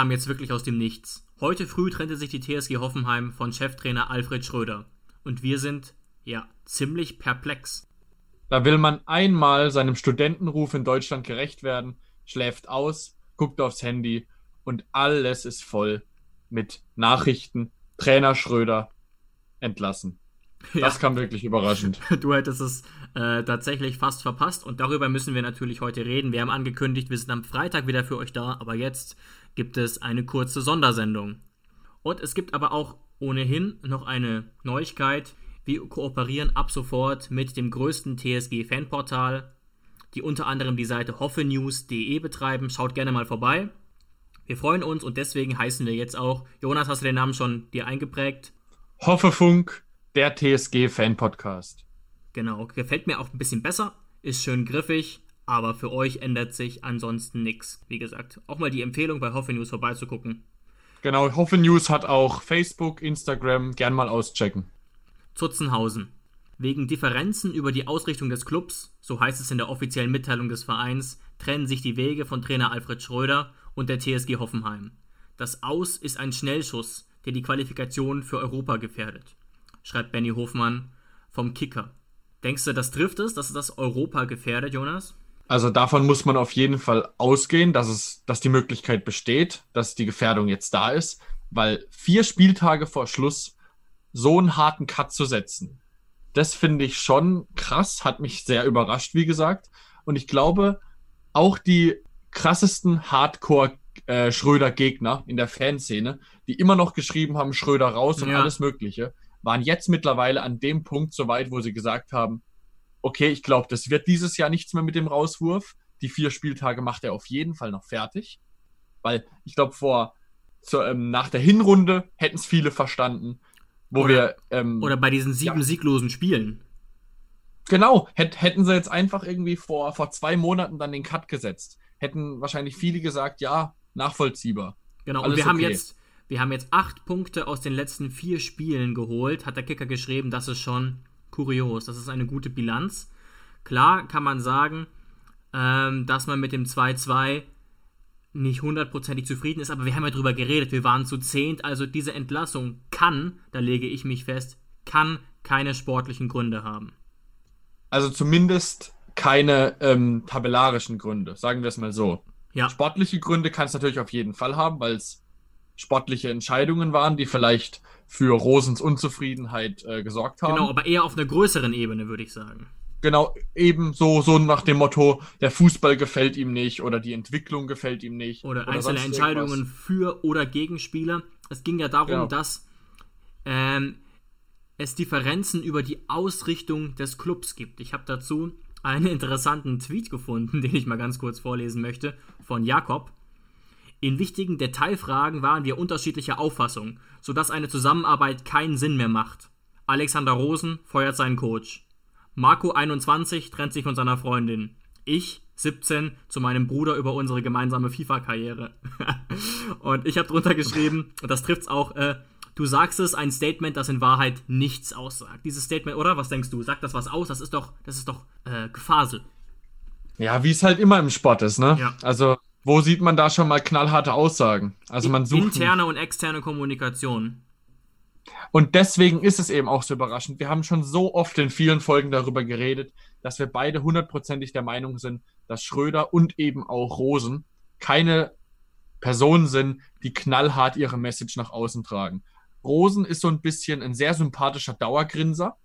kam jetzt wirklich aus dem Nichts. Heute früh trennte sich die TSG Hoffenheim von Cheftrainer Alfred Schröder. Und wir sind, ja, ziemlich perplex. Da will man einmal seinem Studentenruf in Deutschland gerecht werden, schläft aus, guckt aufs Handy und alles ist voll mit Nachrichten. Trainer Schröder entlassen. Das ja. kam wirklich überraschend. Du hättest es äh, tatsächlich fast verpasst und darüber müssen wir natürlich heute reden. Wir haben angekündigt, wir sind am Freitag wieder für euch da, aber jetzt gibt es eine kurze Sondersendung. Und es gibt aber auch ohnehin noch eine Neuigkeit. Wir kooperieren ab sofort mit dem größten TSG-Fanportal, die unter anderem die Seite hoffenews.de betreiben. Schaut gerne mal vorbei. Wir freuen uns und deswegen heißen wir jetzt auch, Jonas, hast du den Namen schon dir eingeprägt? Hoffefunk, der TSG-Fan-Podcast. Genau, gefällt mir auch ein bisschen besser, ist schön griffig, aber für euch ändert sich ansonsten nichts. Wie gesagt, auch mal die Empfehlung bei Hoffe News vorbeizugucken. Genau, Hoffe News hat auch Facebook, Instagram, gern mal auschecken. Zutzenhausen. Wegen Differenzen über die Ausrichtung des Clubs, so heißt es in der offiziellen Mitteilung des Vereins, trennen sich die Wege von Trainer Alfred Schröder und der TSG Hoffenheim. Das Aus ist ein Schnellschuss, der die Qualifikation für Europa gefährdet, schreibt Benny Hofmann vom Kicker. Denkst du, das trifft es, dass das Europa gefährdet, Jonas? Also davon muss man auf jeden Fall ausgehen, dass es, dass die Möglichkeit besteht, dass die Gefährdung jetzt da ist, weil vier Spieltage vor Schluss so einen harten Cut zu setzen, das finde ich schon krass, hat mich sehr überrascht, wie gesagt. Und ich glaube, auch die krassesten Hardcore-Schröder-Gegner äh, in der Fanszene, die immer noch geschrieben haben, Schröder raus und ja. alles Mögliche, waren jetzt mittlerweile an dem Punkt so weit, wo sie gesagt haben, okay, ich glaube, das wird dieses Jahr nichts mehr mit dem Rauswurf. Die vier Spieltage macht er auf jeden Fall noch fertig. Weil ich glaube, vor zur, ähm, nach der Hinrunde hätten es viele verstanden, wo oder, wir. Ähm, oder bei diesen sieben ja, sieglosen Spielen. Genau, hätt, hätten sie jetzt einfach irgendwie vor, vor zwei Monaten dann den Cut gesetzt. Hätten wahrscheinlich viele gesagt, ja, nachvollziehbar. Genau, und wir okay. haben jetzt. Wir haben jetzt acht Punkte aus den letzten vier Spielen geholt, hat der Kicker geschrieben. Das ist schon kurios. Das ist eine gute Bilanz. Klar kann man sagen, ähm, dass man mit dem 2-2 nicht hundertprozentig zufrieden ist, aber wir haben ja drüber geredet, wir waren zu zehnt, also diese Entlassung kann, da lege ich mich fest, kann keine sportlichen Gründe haben. Also zumindest keine ähm, tabellarischen Gründe, sagen wir es mal so. Ja. Sportliche Gründe kann es natürlich auf jeden Fall haben, weil es sportliche Entscheidungen waren, die vielleicht für Rosens Unzufriedenheit äh, gesorgt haben. Genau, aber eher auf einer größeren Ebene, würde ich sagen. Genau, eben so, so nach dem Motto, der Fußball gefällt ihm nicht oder die Entwicklung gefällt ihm nicht. Oder, oder einzelne Entscheidungen irgendwas. für oder gegen Spieler. Es ging ja darum, genau. dass ähm, es Differenzen über die Ausrichtung des Clubs gibt. Ich habe dazu einen interessanten Tweet gefunden, den ich mal ganz kurz vorlesen möchte, von Jakob. In wichtigen Detailfragen waren wir unterschiedlicher Auffassung, sodass eine Zusammenarbeit keinen Sinn mehr macht. Alexander Rosen feuert seinen Coach. Marco 21 trennt sich von seiner Freundin. Ich 17 zu meinem Bruder über unsere gemeinsame FIFA-Karriere. und ich habe drunter geschrieben, und das trifft's auch, äh, du sagst es, ein Statement, das in Wahrheit nichts aussagt. Dieses Statement, oder? Was denkst du? Sagt das was aus? Das ist doch, das ist doch äh, Gefasel. Ja, wie es halt immer im Sport ist, ne? Ja. Also wo sieht man da schon mal knallharte Aussagen? Also man sucht interne und externe Kommunikation. Und deswegen ist es eben auch so überraschend. Wir haben schon so oft in vielen Folgen darüber geredet. dass wir beide hundertprozentig der Meinung sind, dass Schröder und eben auch Rosen keine Personen sind, die knallhart ihre Message nach außen tragen. Rosen ist so ein bisschen ein sehr sympathischer Dauergrinser.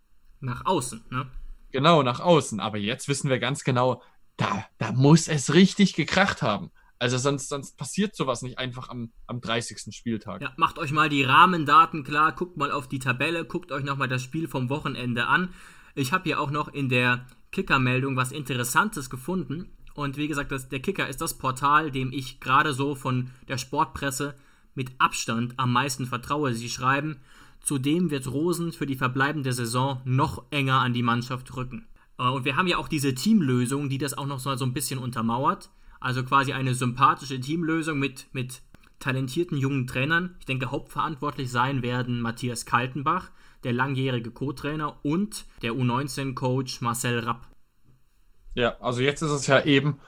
Nach außen, ne? Genau, nach außen. Aber jetzt wissen wir ganz genau, da, da muss es richtig gekracht haben. Also sonst, sonst passiert sowas nicht einfach am, am 30. Spieltag. Ja, macht euch mal die Rahmendaten klar, guckt mal auf die Tabelle, guckt euch nochmal das Spiel vom Wochenende an. Ich habe hier auch noch in der Kicker-Meldung was Interessantes gefunden. Und wie gesagt, das, der Kicker ist das Portal, dem ich gerade so von der Sportpresse mit Abstand am meisten vertraue. Sie schreiben, zudem wird Rosen für die verbleibende Saison noch enger an die Mannschaft rücken. Äh, und wir haben ja auch diese Teamlösung, die das auch noch so, so ein bisschen untermauert. Also quasi eine sympathische Teamlösung mit, mit talentierten jungen Trainern. Ich denke, hauptverantwortlich sein werden Matthias Kaltenbach, der langjährige Co-Trainer, und der U19-Coach Marcel Rapp. Ja, also jetzt ist es ja eben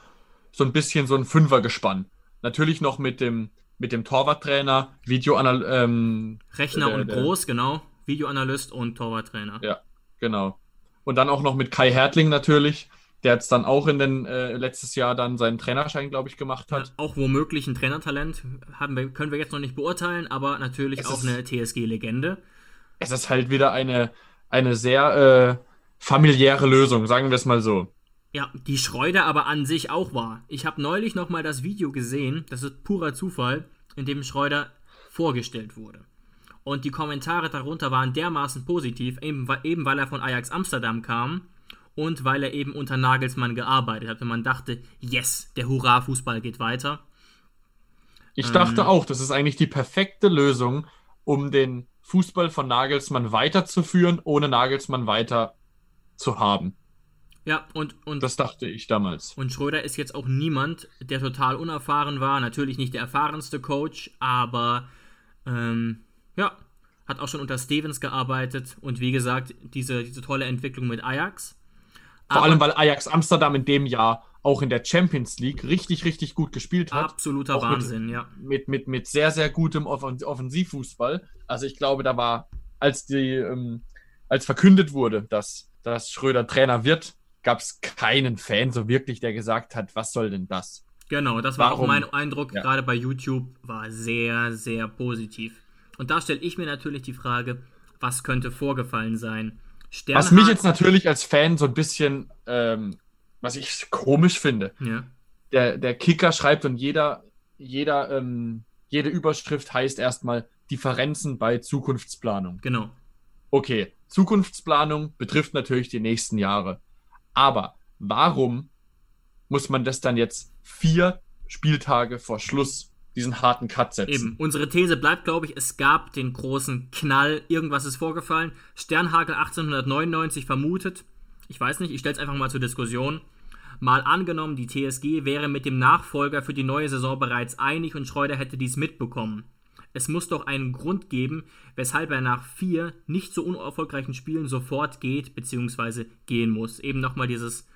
so ein bisschen so ein Fünfergespann. Natürlich noch mit dem, mit dem Torwarttrainer, Videoanal ähm, Rechner der, und Groß, genau. Videoanalyst und Torwarttrainer. Ja, genau. Und dann auch noch mit Kai Hertling natürlich, der jetzt dann auch in den äh, letztes Jahr dann seinen Trainerschein, glaube ich, gemacht hat. Ja, auch womöglich ein Trainertalent haben wir, können wir jetzt noch nicht beurteilen, aber natürlich es auch ist, eine TSG-Legende. Es ist halt wieder eine, eine sehr äh, familiäre Lösung, sagen wir es mal so. Ja, die Schreuder aber an sich auch war. Ich habe neulich noch mal das Video gesehen, das ist purer Zufall, in dem Schreuder vorgestellt wurde. Und die Kommentare darunter waren dermaßen positiv, eben, eben weil er von Ajax Amsterdam kam und weil er eben unter Nagelsmann gearbeitet hat. Und man dachte, yes, der Hurra-Fußball geht weiter. Ich dachte ähm, auch, das ist eigentlich die perfekte Lösung, um den Fußball von Nagelsmann weiterzuführen, ohne Nagelsmann weiter zu haben. Ja, und, und. Das dachte ich damals. Und Schröder ist jetzt auch niemand, der total unerfahren war. Natürlich nicht der erfahrenste Coach, aber ähm, ja, hat auch schon unter Stevens gearbeitet und wie gesagt, diese, diese tolle Entwicklung mit Ajax. Vor allem, weil Ajax Amsterdam in dem Jahr auch in der Champions League richtig, richtig gut gespielt hat. Absoluter auch Wahnsinn, mit, ja. Mit, mit, mit sehr, sehr gutem Offensivfußball. Also ich glaube, da war, als die, ähm, als verkündet wurde, dass, dass Schröder Trainer wird, gab es keinen Fan so wirklich, der gesagt hat, was soll denn das? Genau, das war Warum? auch mein Eindruck, ja. gerade bei YouTube, war sehr, sehr positiv. Und da stelle ich mir natürlich die Frage, was könnte vorgefallen sein? Sternhard, was mich jetzt natürlich als Fan so ein bisschen, ähm, was ich komisch finde, ja. der, der Kicker schreibt und jeder, jeder, ähm, jede Überschrift heißt erstmal Differenzen bei Zukunftsplanung. Genau. Okay, Zukunftsplanung betrifft natürlich die nächsten Jahre. Aber warum muss man das dann jetzt vier Spieltage vor Schluss diesen harten Cut setzen. Eben. Unsere These bleibt, glaube ich, es gab den großen Knall, irgendwas ist vorgefallen. Sternhagel 1899 vermutet, ich weiß nicht, ich stelle es einfach mal zur Diskussion. Mal angenommen, die TSG wäre mit dem Nachfolger für die neue Saison bereits einig und Schreuder hätte dies mitbekommen. Es muss doch einen Grund geben, weshalb er nach vier nicht so unerfolgreichen Spielen sofort geht bzw. gehen muss. Eben nochmal dieses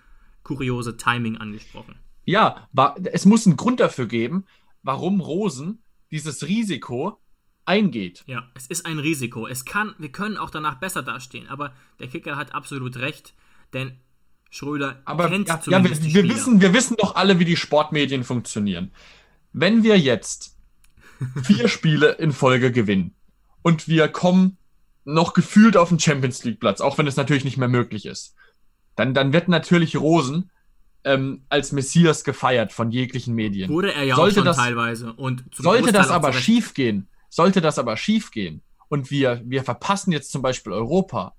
kuriose Timing angesprochen. Ja, es muss einen Grund dafür geben, warum Rosen dieses Risiko eingeht. Ja, es ist ein Risiko. Es kann, wir können auch danach besser dastehen, aber der Kicker hat absolut recht, denn Schröder aber, kennt ja, ja, wir, wir wissen, wir wissen doch alle, wie die Sportmedien funktionieren. Wenn wir jetzt vier Spiele in Folge gewinnen und wir kommen noch gefühlt auf den Champions League Platz, auch wenn es natürlich nicht mehr möglich ist, dann, dann wird natürlich Rosen ähm, als Messias gefeiert von jeglichen Medien. Wurde er ja sollte auch schon das, teilweise. Und sollte das aber schief gehen, sollte das aber schief gehen und wir, wir verpassen jetzt zum Beispiel Europa,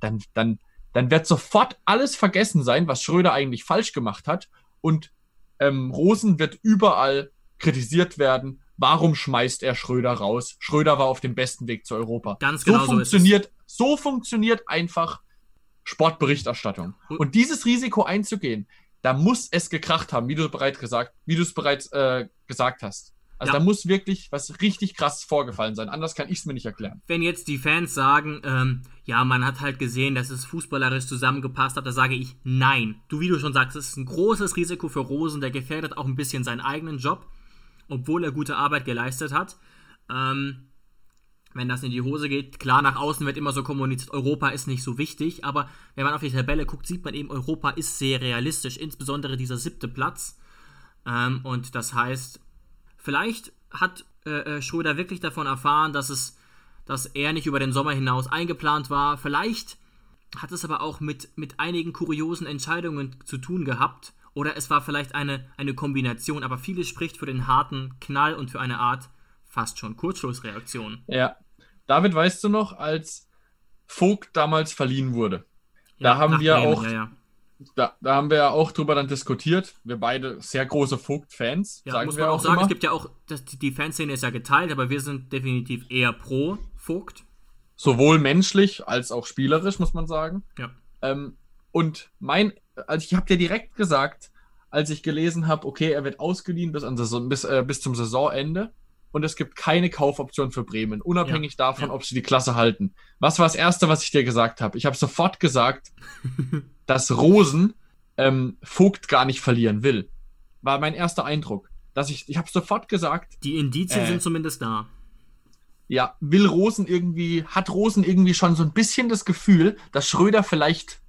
dann, dann, dann wird sofort alles vergessen sein, was Schröder eigentlich falsch gemacht hat und ähm, Rosen wird überall kritisiert werden. Warum schmeißt er Schröder raus? Schröder war auf dem besten Weg zu Europa. Ganz genau so funktioniert, so funktioniert einfach Sportberichterstattung. Und dieses Risiko einzugehen, da muss es gekracht haben, wie du bereits gesagt, wie du es bereits äh, gesagt hast. Also ja. da muss wirklich was richtig krasses vorgefallen sein. Anders kann ich es mir nicht erklären. Wenn jetzt die Fans sagen, ähm, ja, man hat halt gesehen, dass es fußballerisch zusammengepasst hat, da sage ich nein. Du, wie du schon sagst, es ist ein großes Risiko für Rosen, der gefährdet auch ein bisschen seinen eigenen Job, obwohl er gute Arbeit geleistet hat. Ähm, wenn das in die Hose geht. Klar, nach außen wird immer so kommuniziert, Europa ist nicht so wichtig, aber wenn man auf die Tabelle guckt, sieht man eben, Europa ist sehr realistisch, insbesondere dieser siebte Platz. Ähm, und das heißt, vielleicht hat äh, äh, Schröder wirklich davon erfahren, dass es, dass er nicht über den Sommer hinaus eingeplant war. Vielleicht hat es aber auch mit, mit einigen kuriosen Entscheidungen zu tun gehabt. Oder es war vielleicht eine, eine Kombination, aber vieles spricht für den harten Knall und für eine Art fast schon Kurzschlussreaktion. Ja. David, weißt du noch, als Vogt damals verliehen wurde? Ja, da haben wir Bremen, auch. Ja, ja. Da, da, haben wir ja auch drüber dann diskutiert. Wir beide sehr große Vogt-Fans. Ja, sagen muss man auch sagen, immer. es gibt ja auch, das, die Fanszene ist ja geteilt, aber wir sind definitiv eher pro Vogt. Sowohl menschlich als auch spielerisch, muss man sagen. Ja. Ähm, und mein, also ich habe dir direkt gesagt, als ich gelesen habe, okay, er wird ausgeliehen bis, an Saison, bis, äh, bis zum Saisonende und es gibt keine Kaufoption für Bremen, unabhängig ja, davon, ja. ob sie die Klasse halten. Was war das Erste, was ich dir gesagt habe? Ich habe sofort gesagt, dass Rosen ähm, Vogt gar nicht verlieren will. War mein erster Eindruck. Dass ich, ich habe sofort gesagt. Die Indizien äh, sind zumindest da. Ja, will Rosen irgendwie, hat Rosen irgendwie schon so ein bisschen das Gefühl, dass Schröder vielleicht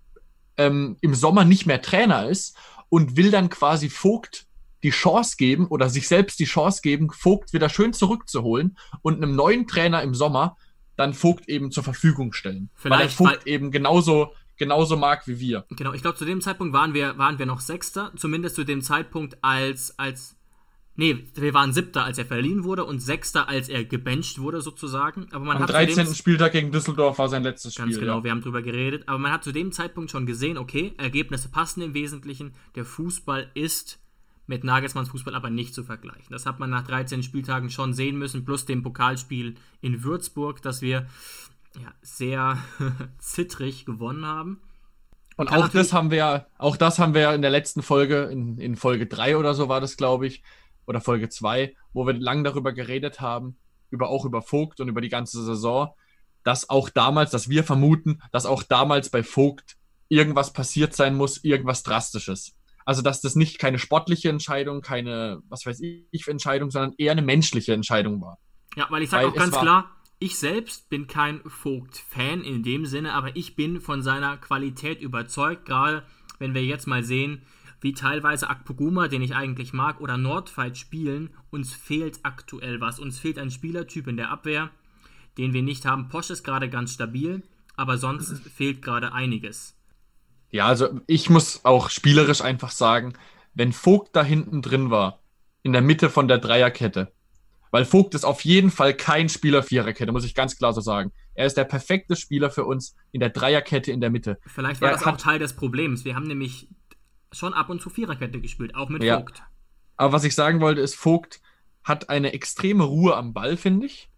ähm, im Sommer nicht mehr Trainer ist und will dann quasi Vogt die Chance geben oder sich selbst die Chance geben, Vogt wieder schön zurückzuholen und einem neuen Trainer im Sommer dann Vogt eben zur Verfügung stellen. Vielleicht, weil Vogt weil, eben genauso, genauso mag wie wir. Genau, ich glaube, zu dem Zeitpunkt waren wir, waren wir noch Sechster, zumindest zu dem Zeitpunkt, als, als Nee, wir waren siebter, als er verliehen wurde und sechster, als er gebencht wurde, sozusagen. Aber man Am hat 13. Dem, Spieltag gegen Düsseldorf war sein letztes ganz Spiel. Ganz genau, ja. wir haben drüber geredet. Aber man hat zu dem Zeitpunkt schon gesehen, okay, Ergebnisse passen im Wesentlichen. Der Fußball ist mit Nagelsmanns Fußball aber nicht zu vergleichen. Das hat man nach 13 Spieltagen schon sehen müssen, plus dem Pokalspiel in Würzburg, das wir ja, sehr zittrig gewonnen haben. Und auch das haben wir auch das haben wir in der letzten Folge, in, in Folge 3 oder so war das, glaube ich, oder Folge 2, wo wir lang darüber geredet haben, über auch über Vogt und über die ganze Saison, dass auch damals, dass wir vermuten, dass auch damals bei Vogt irgendwas passiert sein muss, irgendwas Drastisches. Also, dass das nicht keine sportliche Entscheidung, keine, was weiß ich, Entscheidung, sondern eher eine menschliche Entscheidung war. Ja, weil ich sage auch ganz klar, ich selbst bin kein Vogt-Fan in dem Sinne, aber ich bin von seiner Qualität überzeugt, gerade wenn wir jetzt mal sehen, wie teilweise Akpoguma, den ich eigentlich mag, oder Nordfight spielen, uns fehlt aktuell was. Uns fehlt ein Spielertyp in der Abwehr, den wir nicht haben. Posch ist gerade ganz stabil, aber sonst fehlt gerade einiges. Ja, also ich muss auch spielerisch einfach sagen, wenn Vogt da hinten drin war, in der Mitte von der Dreierkette, weil Vogt ist auf jeden Fall kein Spieler Viererkette, muss ich ganz klar so sagen. Er ist der perfekte Spieler für uns in der Dreierkette in der Mitte. Vielleicht war er das auch Teil des Problems. Wir haben nämlich schon ab und zu Viererkette gespielt, auch mit ja. Vogt. Aber was ich sagen wollte, ist, Vogt hat eine extreme Ruhe am Ball, finde ich.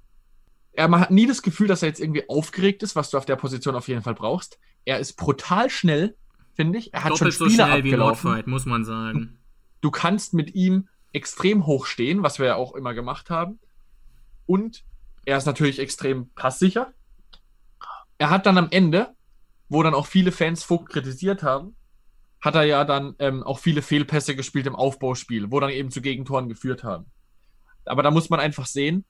Er man hat nie das Gefühl, dass er jetzt irgendwie aufgeregt ist, was du auf der Position auf jeden Fall brauchst. Er ist brutal schnell, finde ich. Er hat Doppelt schon Spiele so schnell abgelaufen. wie Nordfight, muss man sagen. Du kannst mit ihm extrem hoch stehen, was wir ja auch immer gemacht haben. Und er ist natürlich extrem passsicher. Er hat dann am Ende, wo dann auch viele Fans Vogt kritisiert haben, hat er ja dann ähm, auch viele Fehlpässe gespielt im Aufbauspiel, wo dann eben zu Gegentoren geführt haben. Aber da muss man einfach sehen,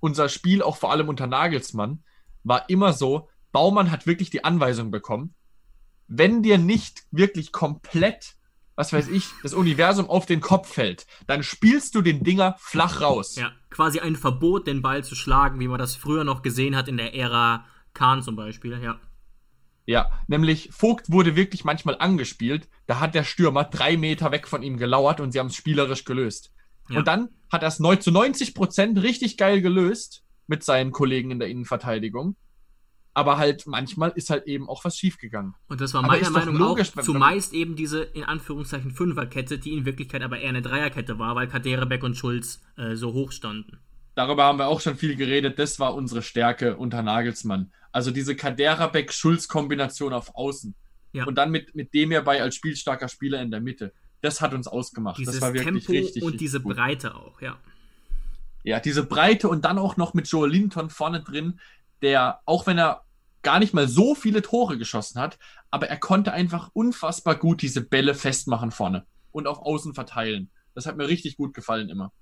unser Spiel, auch vor allem unter Nagelsmann, war immer so, Baumann hat wirklich die Anweisung bekommen, wenn dir nicht wirklich komplett, was weiß ich, das Universum auf den Kopf fällt, dann spielst du den Dinger flach raus. Ja, quasi ein Verbot, den Ball zu schlagen, wie man das früher noch gesehen hat in der Ära Kahn zum Beispiel, ja. Ja, nämlich Vogt wurde wirklich manchmal angespielt, da hat der Stürmer drei Meter weg von ihm gelauert und sie haben es spielerisch gelöst. Ja. Und dann hat er es zu 90 Prozent richtig geil gelöst mit seinen Kollegen in der Innenverteidigung aber halt manchmal ist halt eben auch was schiefgegangen. Und das war meiner Meinung nach auch zumeist eben diese in Anführungszeichen Fünferkette, die in Wirklichkeit aber eher eine Dreierkette war, weil Kaderebeck und Schulz äh, so hoch standen. Darüber haben wir auch schon viel geredet. Das war unsere Stärke unter Nagelsmann. Also diese Kaderabek-Schulz-Kombination auf Außen. Ja. Und dann mit, mit dem hierbei als spielstarker Spieler in der Mitte. Das hat uns ausgemacht. Dieses das war wirklich Tempo richtig. Und diese gut. Breite auch, ja. Ja, diese Breite und dann auch noch mit Joel Linton vorne drin, der, auch wenn er gar nicht mal so viele Tore geschossen hat, aber er konnte einfach unfassbar gut diese Bälle festmachen vorne und auf Außen verteilen. Das hat mir richtig gut gefallen immer.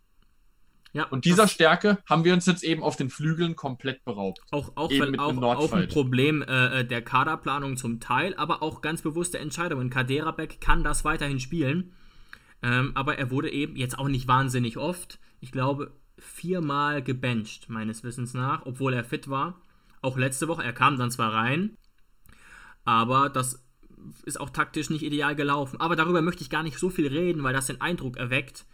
Ja, und dieser Stärke haben wir uns jetzt eben auf den Flügeln komplett beraubt. Auch, auch, weil, auch, auch ein Problem äh, äh, der Kaderplanung zum Teil, aber auch ganz bewusste Entscheidungen. Kaderabek kann das weiterhin spielen, ähm, aber er wurde eben jetzt auch nicht wahnsinnig oft. Ich glaube, viermal gebencht, meines Wissens nach, obwohl er fit war. Auch letzte Woche, er kam dann zwar rein, aber das ist auch taktisch nicht ideal gelaufen. Aber darüber möchte ich gar nicht so viel reden, weil das den Eindruck erweckt,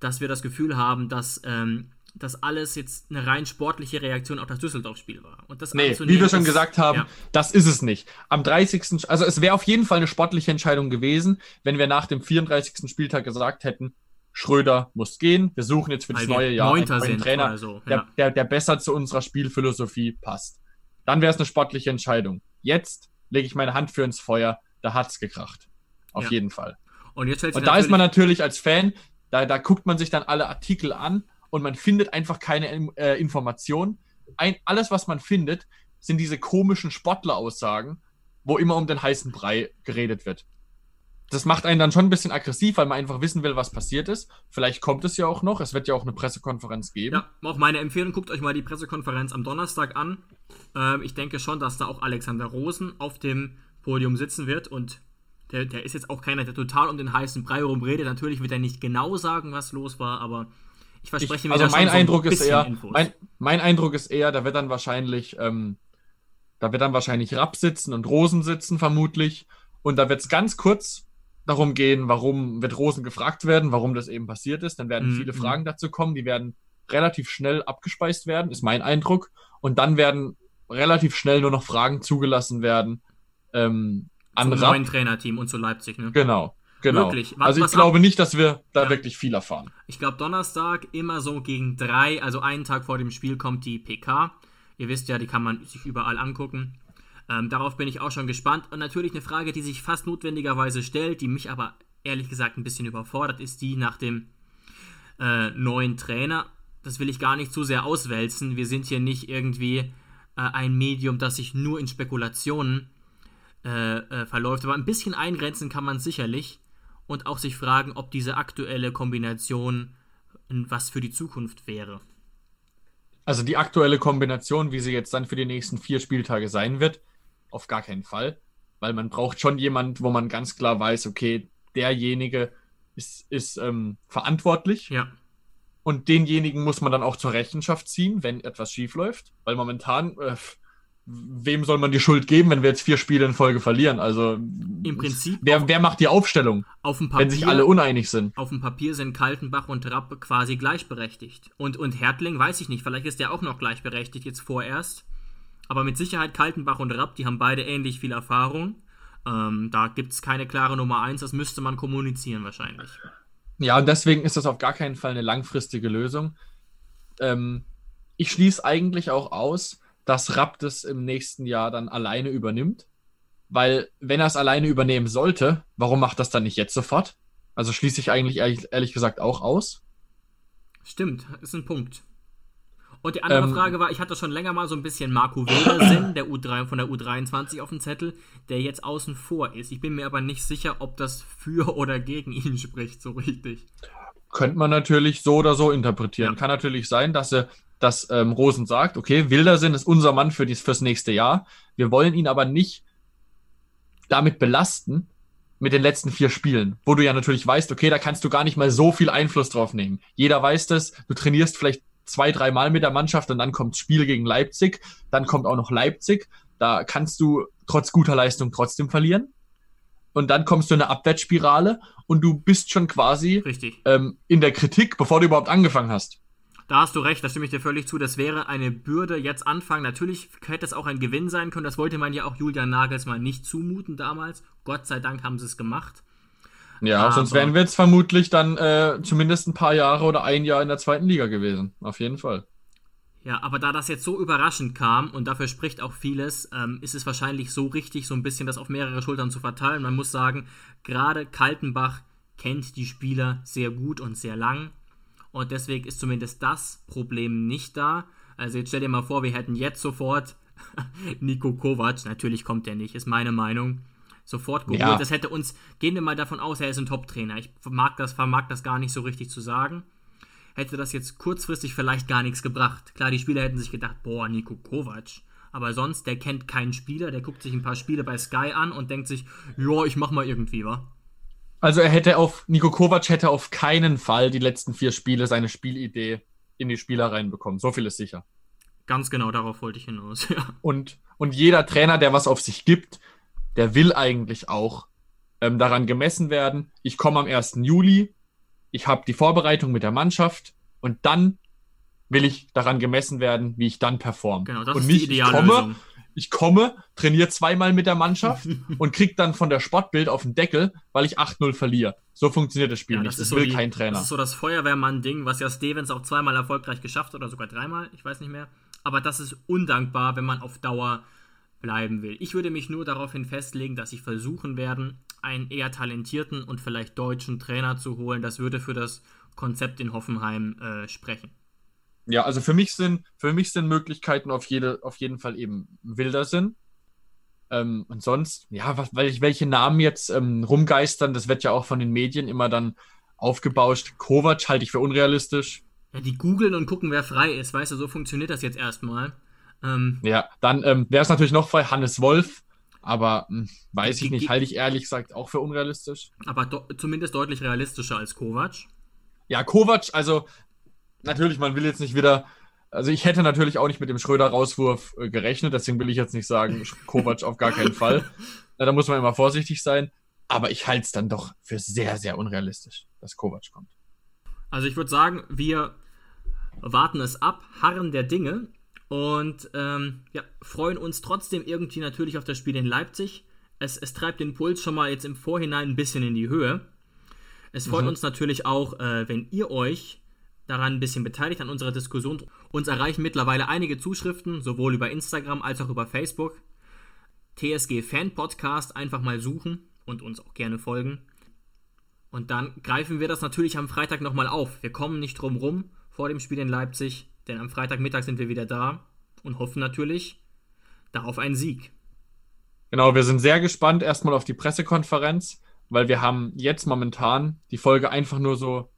dass wir das Gefühl haben, dass ähm, das alles jetzt eine rein sportliche Reaktion auf das Düsseldorf-Spiel war. Und das nee, wie wir schon gesagt haben, ja. das ist es nicht. Am 30. Also es wäre auf jeden Fall eine sportliche Entscheidung gewesen, wenn wir nach dem 34. Spieltag gesagt hätten, Schröder muss gehen, wir suchen jetzt für das neue Jahr einen neuen Trainer, so, ja. der, der, der besser zu unserer Spielphilosophie passt. Dann wäre es eine sportliche Entscheidung. Jetzt lege ich meine Hand für ins Feuer, da hat es gekracht. Auf ja. jeden Fall. Und, jetzt und da ist man natürlich als Fan, da, da guckt man sich dann alle Artikel an und man findet einfach keine äh, Informationen. Ein, alles, was man findet, sind diese komischen Sportleraussagen, wo immer um den heißen Brei geredet wird. Das macht einen dann schon ein bisschen aggressiv, weil man einfach wissen will, was passiert ist. Vielleicht kommt es ja auch noch. Es wird ja auch eine Pressekonferenz geben. Ja, auch meine Empfehlung, guckt euch mal die Pressekonferenz am Donnerstag an. Ähm, ich denke schon, dass da auch Alexander Rosen auf dem Podium sitzen wird und der, der ist jetzt auch keiner, der total um den heißen Brei rumredet. Natürlich wird er nicht genau sagen, was los war, aber ich verspreche ich, mir Also mein Eindruck so ist eher, mein, mein, Eindruck ist eher, da wird dann wahrscheinlich, ähm, da wird dann wahrscheinlich Rapp sitzen und Rosen sitzen vermutlich. Und da wird es ganz kurz darum gehen, warum wird Rosen gefragt werden, warum das eben passiert ist. Dann werden mhm. viele Fragen dazu kommen, die werden relativ schnell abgespeist werden, ist mein Eindruck. Und dann werden relativ schnell nur noch Fragen zugelassen werden, ähm, an Zum neuen Trainerteam und zu Leipzig, ne? Genau. Genau. Wirklich. Was, also ich glaube nicht, dass wir da ja. wirklich viel erfahren. Ich glaube, Donnerstag immer so gegen drei, also einen Tag vor dem Spiel kommt die PK. Ihr wisst ja, die kann man sich überall angucken. Ähm, darauf bin ich auch schon gespannt. Und natürlich eine Frage, die sich fast notwendigerweise stellt, die mich aber ehrlich gesagt ein bisschen überfordert, ist die nach dem äh, neuen Trainer. Das will ich gar nicht zu sehr auswälzen. Wir sind hier nicht irgendwie äh, ein Medium, das sich nur in Spekulationen äh, äh, verläuft. Aber ein bisschen eingrenzen kann man sicherlich und auch sich fragen, ob diese aktuelle Kombination was für die Zukunft wäre. Also die aktuelle Kombination, wie sie jetzt dann für die nächsten vier Spieltage sein wird, auf gar keinen Fall. Weil man braucht schon jemand, wo man ganz klar weiß, okay, derjenige ist, ist ähm, verantwortlich. Ja. Und denjenigen muss man dann auch zur Rechenschaft ziehen, wenn etwas schief läuft. Weil momentan, äh, wem soll man die Schuld geben, wenn wir jetzt vier Spiele in Folge verlieren? Also im Prinzip. Wer, wer macht die Aufstellung? Auf dem Papier, wenn sich alle uneinig sind. Auf dem Papier sind Kaltenbach und Rapp quasi gleichberechtigt. Und, und Hertling weiß ich nicht, vielleicht ist der auch noch gleichberechtigt jetzt vorerst. Aber mit Sicherheit Kaltenbach und Rapp, die haben beide ähnlich viel Erfahrung. Ähm, da gibt es keine klare Nummer 1, das müsste man kommunizieren wahrscheinlich. Ja, und deswegen ist das auf gar keinen Fall eine langfristige Lösung. Ähm, ich schließe eigentlich auch aus, dass Rapp das im nächsten Jahr dann alleine übernimmt. Weil, wenn er es alleine übernehmen sollte, warum macht das dann nicht jetzt sofort? Also schließe ich eigentlich ehrlich, ehrlich gesagt auch aus. Stimmt, ist ein Punkt. Und die andere ähm, Frage war, ich hatte schon länger mal so ein bisschen Marco Wildersen, der U3 von der U23 auf dem Zettel, der jetzt außen vor ist. Ich bin mir aber nicht sicher, ob das für oder gegen ihn spricht, so richtig. Könnte man natürlich so oder so interpretieren. Ja. Kann natürlich sein, dass er dass ähm, Rosen sagt, okay, Wildersinn ist unser Mann für dies, fürs nächste Jahr. Wir wollen ihn aber nicht damit belasten mit den letzten vier Spielen, wo du ja natürlich weißt, okay, da kannst du gar nicht mal so viel Einfluss drauf nehmen. Jeder weiß das, du trainierst vielleicht zwei, dreimal mit der Mannschaft und dann kommt Spiel gegen Leipzig, dann kommt auch noch Leipzig, da kannst du trotz guter Leistung trotzdem verlieren. Und dann kommst du in eine Abwärtsspirale und du bist schon quasi ähm, in der Kritik, bevor du überhaupt angefangen hast. Da hast du recht, da stimme ich dir völlig zu. Das wäre eine Bürde jetzt anfangen. Natürlich hätte es auch ein Gewinn sein können. Das wollte man ja auch Julian Nagelsmann nicht zumuten damals. Gott sei Dank haben sie es gemacht. Ja, Aber sonst wären wir jetzt vermutlich dann äh, zumindest ein paar Jahre oder ein Jahr in der zweiten Liga gewesen. Auf jeden Fall. Ja, aber da das jetzt so überraschend kam und dafür spricht auch vieles, ähm, ist es wahrscheinlich so richtig, so ein bisschen das auf mehrere Schultern zu verteilen. Man muss sagen, gerade Kaltenbach kennt die Spieler sehr gut und sehr lang und deswegen ist zumindest das Problem nicht da. Also jetzt stell dir mal vor, wir hätten jetzt sofort Nico Kovac, natürlich kommt der nicht, ist meine Meinung, sofort geholt. Ja. Das hätte uns, gehen wir mal davon aus, er ist ein Top-Trainer. Ich mag das, vermag das gar nicht so richtig zu sagen. hätte das jetzt kurzfristig vielleicht gar nichts gebracht. Klar, die Spieler hätten sich gedacht, boah, Nico Kovac. Aber sonst, der kennt keinen Spieler, der guckt sich ein paar Spiele bei Sky an und denkt sich, ja, ich mach mal irgendwie, wa? Also er hätte auf, Nico Kovac hätte auf keinen Fall die letzten vier Spiele seine Spielidee in die Spieler reinbekommen. So viel ist sicher. Ganz genau, darauf wollte ich hinaus, ja. Und, und jeder Trainer, der was auf sich gibt, der will eigentlich auch ähm, daran gemessen werden. Ich komme am 1. Juli, ich habe die Vorbereitung mit der Mannschaft und dann will ich daran gemessen werden, wie ich dann performe. Genau, das und ist nicht, die ich komme, ich komme, trainiere zweimal mit der Mannschaft und krieg dann von der Sportbild auf den Deckel, weil ich 8-0 verliere. So funktioniert das Spiel Ja, nicht. das Das, ist so will die- kein Trainer. Das ist so das Feuerwehrmann-Ding, was ja Stevens auch zweimal erfolgreich geschafft hat oder sogar dreimal, ich weiß nicht mehr. Aber das ist undankbar, wenn man auf Dauer bleiben will. Ich würde mich nur daraufhin festlegen, dass ich versuchen werden, einen eher talentierten und vielleicht deutschen Trainer zu holen. Das würde für das Konzept in Hoffenheim äh, sprechen. Ja, also für mich sind, für mich sind Möglichkeiten auf, jede, auf jeden Fall eben wilder sind. Ähm, und sonst, ja, was, welche Namen jetzt ähm, rumgeistern, das wird ja auch von den Medien immer dann aufgebauscht. Kovac halte ich für unrealistisch. Ja, die googeln und gucken, wer frei ist. Weißt du, so funktioniert das jetzt erstmal. Ähm, Ja, dann ähm, wäre es natürlich noch frei, Hannes Wolf. Aber hm, weiß ich nicht, halte ich ehrlich gesagt auch für unrealistisch. aber zumindest deutlich realistischer als Kovac. Ja, Kovac, also natürlich, man will jetzt nicht wieder. Also ich hätte natürlich auch nicht mit dem Schröder-Rauswurf äh, gerechnet, deswegen will ich jetzt nicht sagen, Kovac auf gar keinen Fall. Na, da muss man immer vorsichtig sein. Aber ich halte es dann doch für sehr, sehr unrealistisch, dass Kovac kommt. Also ich würde sagen, wir warten es ab, harren der Dinge und ähm, ja, freuen uns trotzdem irgendwie natürlich auf das Spiel in Leipzig. Es, es treibt den Puls schon mal jetzt im Vorhinein ein bisschen in die Höhe. Es freut uns natürlich auch, äh, wenn ihr euch daran ein bisschen beteiligt an unserer Diskussion. Uns erreichen mittlerweile einige Zuschriften, sowohl über Instagram als auch über Facebook. TSG Fan Podcast einfach mal suchen und uns auch gerne folgen. Und dann greifen wir das natürlich am Freitag nochmal auf. Wir kommen nicht drum rum vor dem Spiel in Leipzig, denn am Freitagmittag sind wir wieder da und hoffen natürlich da auf einen Sieg. Genau, wir sind sehr gespannt erstmal auf die Pressekonferenz, weil wir haben jetzt momentan die Folge einfach nur so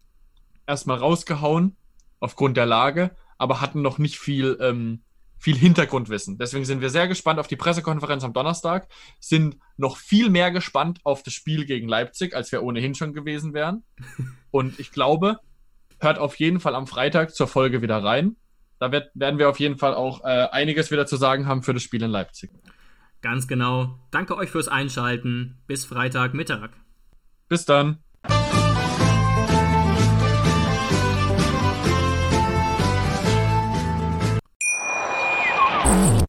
erstmal rausgehauen aufgrund der Lage, aber hatten noch nicht viel, ähm, viel Hintergrundwissen. Deswegen sind wir sehr gespannt auf die Pressekonferenz am Donnerstag, sind noch viel mehr gespannt auf das Spiel gegen Leipzig, als wir ohnehin schon gewesen wären. Und ich glaube, hört auf jeden Fall am Freitag zur Folge wieder rein. Da wird, werden wir auf jeden Fall auch äh, einiges wieder zu sagen haben für das Spiel in Leipzig. Ganz genau. Danke euch fürs Einschalten. Bis Freitagmittag. Bis dann.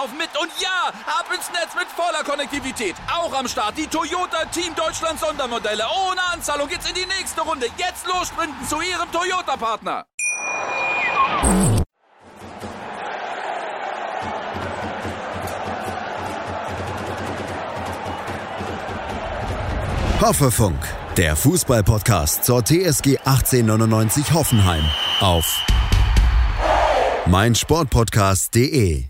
laufen mit. Und ja, ab ins Netz mit voller Konnektivität. Auch am Start die Toyota Team Deutschland Sondermodelle. Ohne Anzahlung geht's in die nächste Runde. Jetzt los sprinten zu Ihrem Toyota-Partner. Hoffefunk, der Fußballpodcast zur TSG 1899 Hoffenheim auf meinsportpodcast.de.